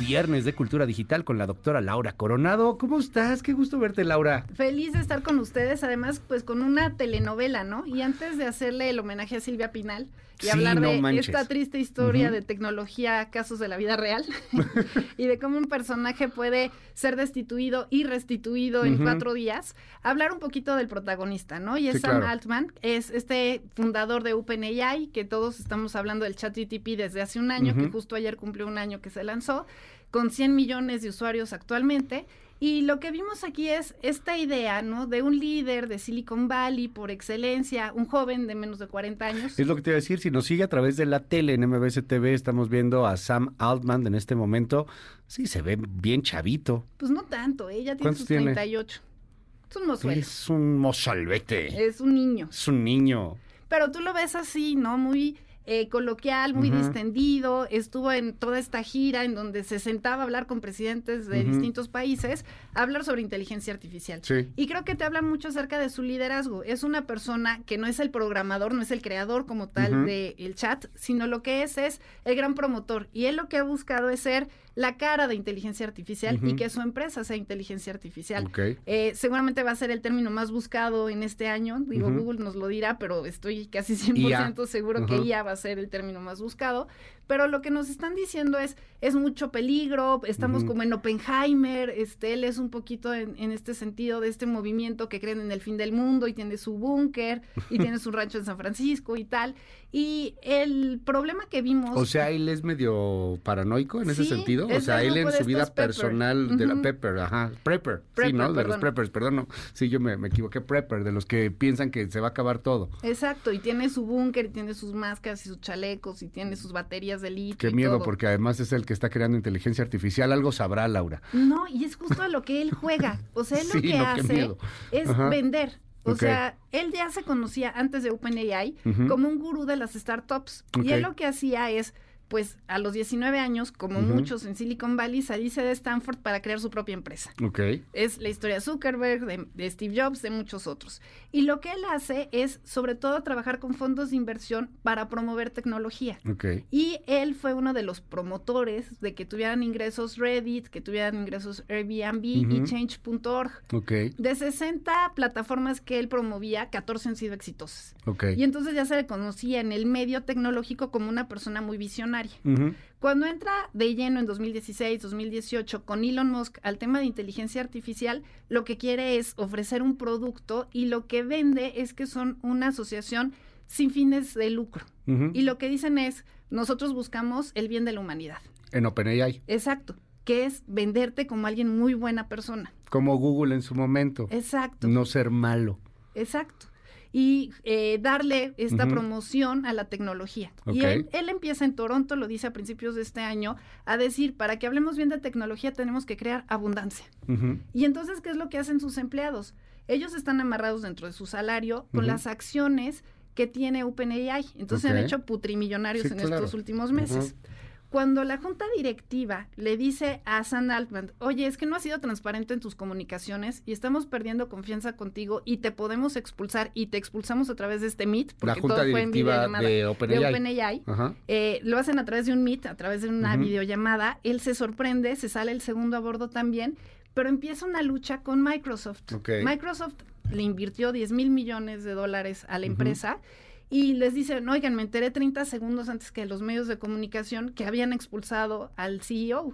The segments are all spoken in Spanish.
Viernes de Cultura Digital con la doctora Laura Coronado. ¿Cómo estás? Qué gusto verte, Laura. Feliz de estar con ustedes, además, pues con una telenovela, ¿no? Y antes de hacerle el homenaje a Silvia Pinal y Sí, hablar no de manches. esta triste historia de tecnología, casos de la vida real, y de cómo un personaje puede ser destituido y restituido en cuatro días, hablar un poquito del protagonista, ¿no? Y es Sí, Sam claro. Altman, es este fundador de OpenAI, que todos estamos hablando del ChatGPT desde hace un año, que justo ayer cumplió un año que se lanzó, con 100 millones de usuarios actualmente. Y lo que vimos aquí es esta idea, ¿no? De un líder de Silicon Valley por excelencia, un joven de menos de 40 años. Es lo que te iba a decir, si nos sigue a través de la tele en MBS TV, estamos viendo a Sam Altman en este momento. Sí, se ve bien chavito. Pues no tanto, ella tiene ¿Cuántos sus tiene? 38. Es un mozuelo, Es un mozalbete. es un niño. Es un niño. Pero tú lo ves así, ¿no? Muy eh, coloquial, muy distendido. Estuvo en toda esta gira en donde se sentaba a hablar con presidentes de distintos países, a hablar sobre inteligencia artificial. Sí. Y creo que te habla mucho acerca de su liderazgo. Es una persona que no es el programador, no es el creador como tal Ujú. del chat, sino lo que es es el gran promotor. Y él lo que ha buscado es ser la cara de inteligencia artificial y que su empresa sea inteligencia artificial. Ok. Eh, seguramente va a ser el término más buscado en este año. Digo. Google nos lo dirá, pero estoy casi 100% seguro que. IA va a ser el término más buscado. Pero lo que nos están diciendo es, es mucho peligro, estamos como en Oppenheimer, este, él es un poquito en, en este sentido de este movimiento que creen en el fin del mundo y tiene su búnker y tiene su rancho en San Francisco y tal. Y el problema que vimos... O sea, él es medio paranoico en ese Sí, O sea, él en su vida Pepper. personal de la. Pepper, ajá, Prepper, sí, Prepper, ¿no? De los perdón. Preppers, perdón, no. Sí, yo me, me equivoqué, Prepper, de los que piensan que se va a acabar todo. Exacto, y tiene su búnker, y tiene sus máscaras y sus chalecos, y tiene sus baterías de litio. Qué y miedo, todo. porque además es el que está creando inteligencia artificial. Algo sabrá, Laura. No, y es justo a lo que él juega. O sea, él Sí, lo que hace miedo. es Ajá. vender. O sea, él ya se conocía antes de OpenAI como un gurú de las startups. Y él lo que hacía es, pues, a los 19 años, como Ujú. muchos en Silicon Valley, salirse de Stanford para crear su propia empresa. Ok. Es la historia de Zuckerberg, de, de Steve Jobs, de muchos otros. Y lo que él hace es, sobre todo, trabajar con fondos de inversión para promover tecnología. Ok. Y él fue uno de los promotores de que tuvieran ingresos Reddit, que tuvieran ingresos Airbnb y Ujú. Change.org. Ok. De 60 plataformas que él promovía, 14 han sido exitosas. Ok. Y entonces ya se le conocía en el medio tecnológico como una persona muy visionaria. Cuando entra de lleno en 2016, 2018 con Elon Musk al tema de inteligencia artificial, lo que quiere es ofrecer un producto y lo que vende es que son una asociación sin fines de lucro. Y lo que dicen es, nosotros buscamos el bien de la humanidad. En OpenAI. Exacto. Que es venderte como alguien muy buena persona. Como Google en su momento. Exacto. No ser malo. Exacto. Y eh, darle esta promoción a la tecnología. Y él, él empieza en Toronto, lo dice a principios de este año, a decir, para que hablemos bien de tecnología tenemos que crear abundancia. Y entonces, ¿qué es lo que hacen sus empleados? Ellos están amarrados dentro de su salario con las acciones que tiene OpenAI. Entonces se han hecho putrimillonarios Sí, en claro. estos últimos meses. Cuando la junta directiva le dice a Sam Altman, oye, es que no has sido transparente en tus comunicaciones y estamos perdiendo confianza contigo y te podemos expulsar y te expulsamos a través de este Meet, La porque junta todo fue en directiva videollamada de de OpenAI. Ajá. Eh, lo hacen a través de un Meet, a través de una Ujú. videollamada. Él se sorprende, se sale el segundo a bordo también, pero empieza una lucha con Microsoft. Microsoft le invirtió 10 mil millones de dólares a la empresa y les dicen, oigan, me enteré 30 segundos antes que los medios de comunicación que habían expulsado al CEO.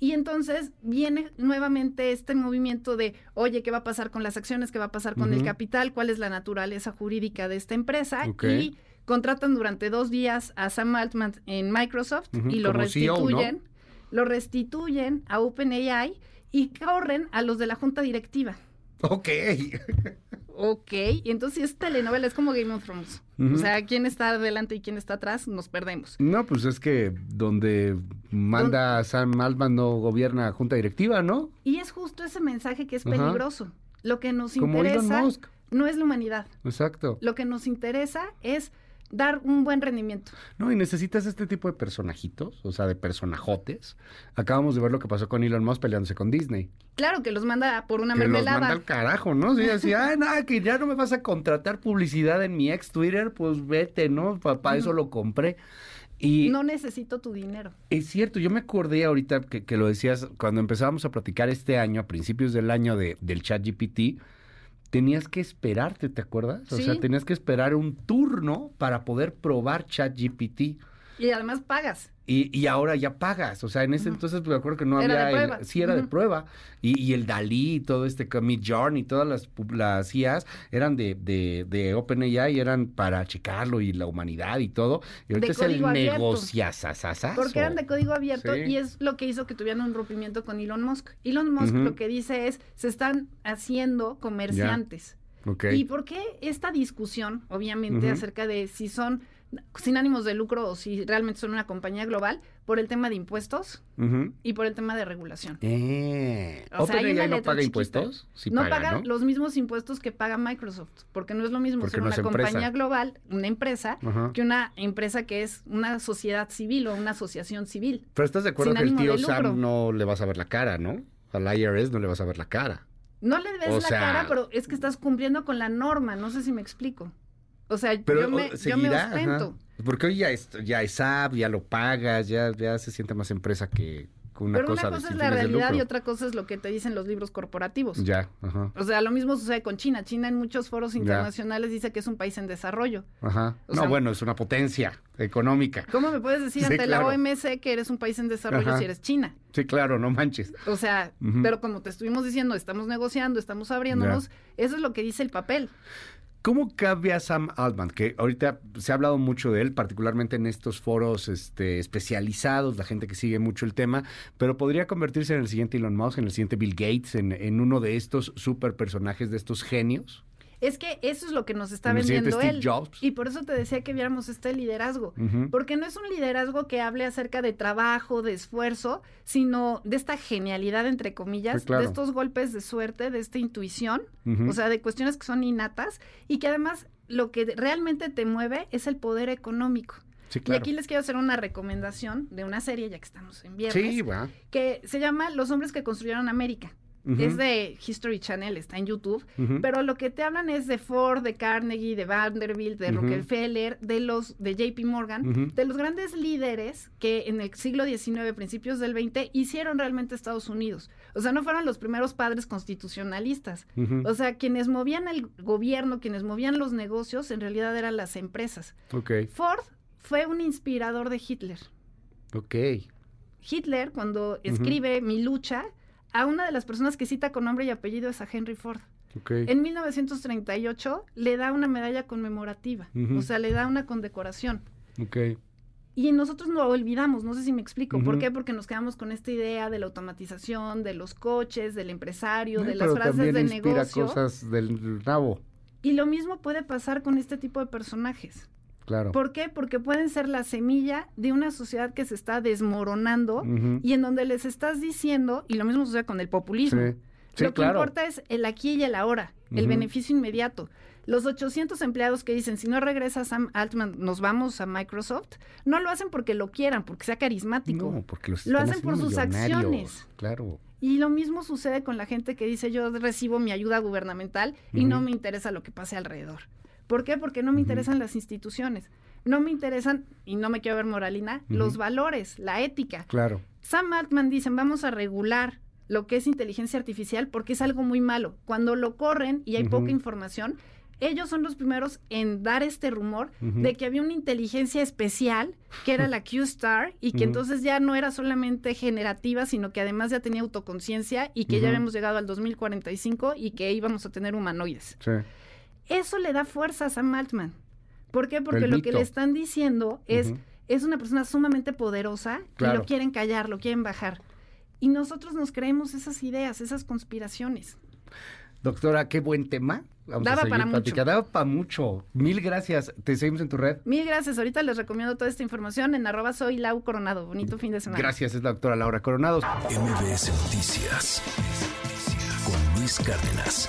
Y entonces viene nuevamente este movimiento de, oye, ¿qué va a pasar con las acciones? ¿Qué va a pasar con el capital? ¿Cuál es la naturaleza jurídica de esta empresa? Y contratan durante dos días a Sam Altman en Microsoft y lo como CEO, ¿no? restituyen, lo restituyen a OpenAI y corren a los de la junta directiva. Ok. Ok, y entonces es telenovela, es como Game of Thrones. O sea, quién está adelante y quién está atrás, nos perdemos. No, pues es que donde manda Sam Altman no gobierna junta directiva, ¿no? Y es justo ese mensaje que es peligroso. Lo que nos Como Elon interesa Musk. no es la humanidad. Exacto. Lo que nos interesa es dar un buen rendimiento. No, y necesitas este tipo de personajitos, o sea, de personajotes. Acabamos de ver lo que pasó con Elon Musk peleándose con Disney. Claro, que los manda por una que los mermelada. manda al carajo, ¿no? Sí, así, ay, nada, que ya no me vas a contratar publicidad en mi ex Twitter, pues vete, ¿no? Para eso lo compré. Y No necesito tu dinero. es cierto, yo me acordé ahorita que, que lo decías, cuando empezábamos a platicar este año, a principios del año de, del chat GPT, tenías que esperarte, ¿te acuerdas? O Sí. sea, tenías que esperar un turno para poder probar chat GPT. Y además pagas. Y, y ahora ya pagas, o sea, en ese entonces me acuerdo que no Era había... de el- sí, era de prueba. Y, y el Dalí y todo este Mid Journey, todas las, las IAs eran de, de, de OpenAI y eran para checarlo y la humanidad y todo. Y ahorita es el negociazazazazo. Porque eran de código abierto Sí. y es lo que hizo que tuvieran un rompimiento con Elon Musk. Elon Musk lo que dice es, se están haciendo comerciantes. ¿Y por qué esta discusión, obviamente, acerca de si son sin ánimos de lucro o si realmente son una compañía global, por el tema de impuestos y por el tema de regulación? Eh, O sea, hay ¿OpenAI una no letra paga chiquita. impuestos? Sí no paga, los mismos impuestos que paga Microsoft, porque no es lo mismo Porque ser no una es empresa. compañía global, una empresa, que una empresa que es una sociedad civil o una asociación civil. Pero estás de acuerdo sin que el tío. Sam no le vas a ver la cara, ¿no? Al IRS no le vas a ver la cara. No le ves O la sea- cara, pero es que estás cumpliendo con la norma, no sé si me explico. O sea, Pero yo, me, o- yo me seguirá, ajá. ostento. Porque hoy ya es, ya es app, ya lo pagas, ya, ya se siente más empresa que una pero cosa una cosa es la realidad y otra cosa es lo que te dicen los libros corporativos. Ya, ajá, O sea, lo mismo sucede con China. China en muchos foros Ya. internacionales dice que es un país en desarrollo. ajá. O no, sea- bueno, es una potencia económica. ¿Cómo me puedes decir Sí, ante claro. la OMC que eres un país en desarrollo Ajá. si eres China? Sí, claro, no manches. O sea, pero como te estuvimos diciendo, estamos negociando, estamos abriéndonos, eso es lo que dice el papel. ¿Cómo cambia Sam Altman? Que ahorita se ha hablado mucho de él, particularmente en estos foros este, especializados, la gente que sigue mucho el tema, pero podría convertirse en el siguiente Elon Musk, en el siguiente Bill Gates, en, en uno de estos super personajes, de estos genios. Es que eso es lo que nos está el vendiendo él. Jobs. Y por eso te decía que viéramos este liderazgo. Porque no es un liderazgo que hable acerca de trabajo, de esfuerzo, sino de esta genialidad, entre comillas, claro. de estos golpes de suerte, de esta intuición, o sea, de cuestiones que son innatas y que además lo que realmente te mueve es el poder económico. Sí, Y aquí les quiero hacer una recomendación de una serie, ya que estamos en viernes, Sí, que se llama Los hombres que construyeron América. Es de History Channel, está en YouTube. Pero lo que te hablan es de Ford, de Carnegie, de Vanderbilt, de. Rockefeller, de los de JP Morgan, de los grandes líderes que en el siglo XIX, principios del XX, hicieron realmente Estados Unidos. O sea, no fueron los primeros padres constitucionalistas. O sea, quienes movían el gobierno, quienes movían los negocios, en realidad eran las empresas. Ford fue un inspirador de Hitler. ok. Hitler, cuando escribe Mi lucha, a una de las personas que cita con nombre y apellido es a Henry Ford. En 1938 le da una medalla conmemorativa, o sea, le da una condecoración. Ok. Y nosotros lo olvidamos, no sé si me explico. ¿Por qué? Porque nos quedamos con esta idea de la automatización, de los coches, del empresario, Eh, de las frases de inspira negocio. cosas del nabo, Y lo mismo puede pasar con este tipo de personajes. Claro. ¿Por qué? Porque pueden ser la semilla de una sociedad que se está desmoronando y en donde les estás diciendo, y lo mismo sucede con el populismo. Sí. Sí, lo que claro. importa es el aquí y el ahora, el beneficio inmediato. Los 800 empleados que dicen, si no regresa Sam Altman, nos vamos a Microsoft, no lo hacen porque lo quieran, porque sea carismático. No, porque los Lo hacen por sus acciones. Claro. Y lo mismo sucede con la gente que dice, yo recibo mi ayuda gubernamental y no me interesa lo que pase alrededor. ¿Por qué? Porque no me interesan las instituciones. No me interesan, y no me quiero ver moralina, los valores, la ética. Claro. Sam Altman dicen, vamos a regular lo que es inteligencia artificial porque es algo muy malo. Cuando lo corren y hay poca información, ellos son los primeros en dar este rumor de que había una inteligencia especial que era la Q-Star y que entonces ya no era solamente generativa, sino que además ya tenía autoconciencia y que ya habíamos llegado al 2045 y que íbamos a tener humanoides. Sí. Eso le da fuerza a Sam Altman. ¿Por qué? Porque lo que le están diciendo es, es una persona sumamente poderosa y lo quieren callar, lo quieren bajar. Y nosotros nos creemos esas ideas, esas conspiraciones. Doctora, qué buen tema. Vamos Daba a para mucho. Daba para mucho. Mil gracias. Te seguimos en tu red. Mil gracias. Ahorita les recomiendo toda esta información en arroba soy Lau Coronado. Bonito fin de semana. Gracias, es la doctora Laura Coronados. MBS Noticias con Luis Cárdenas.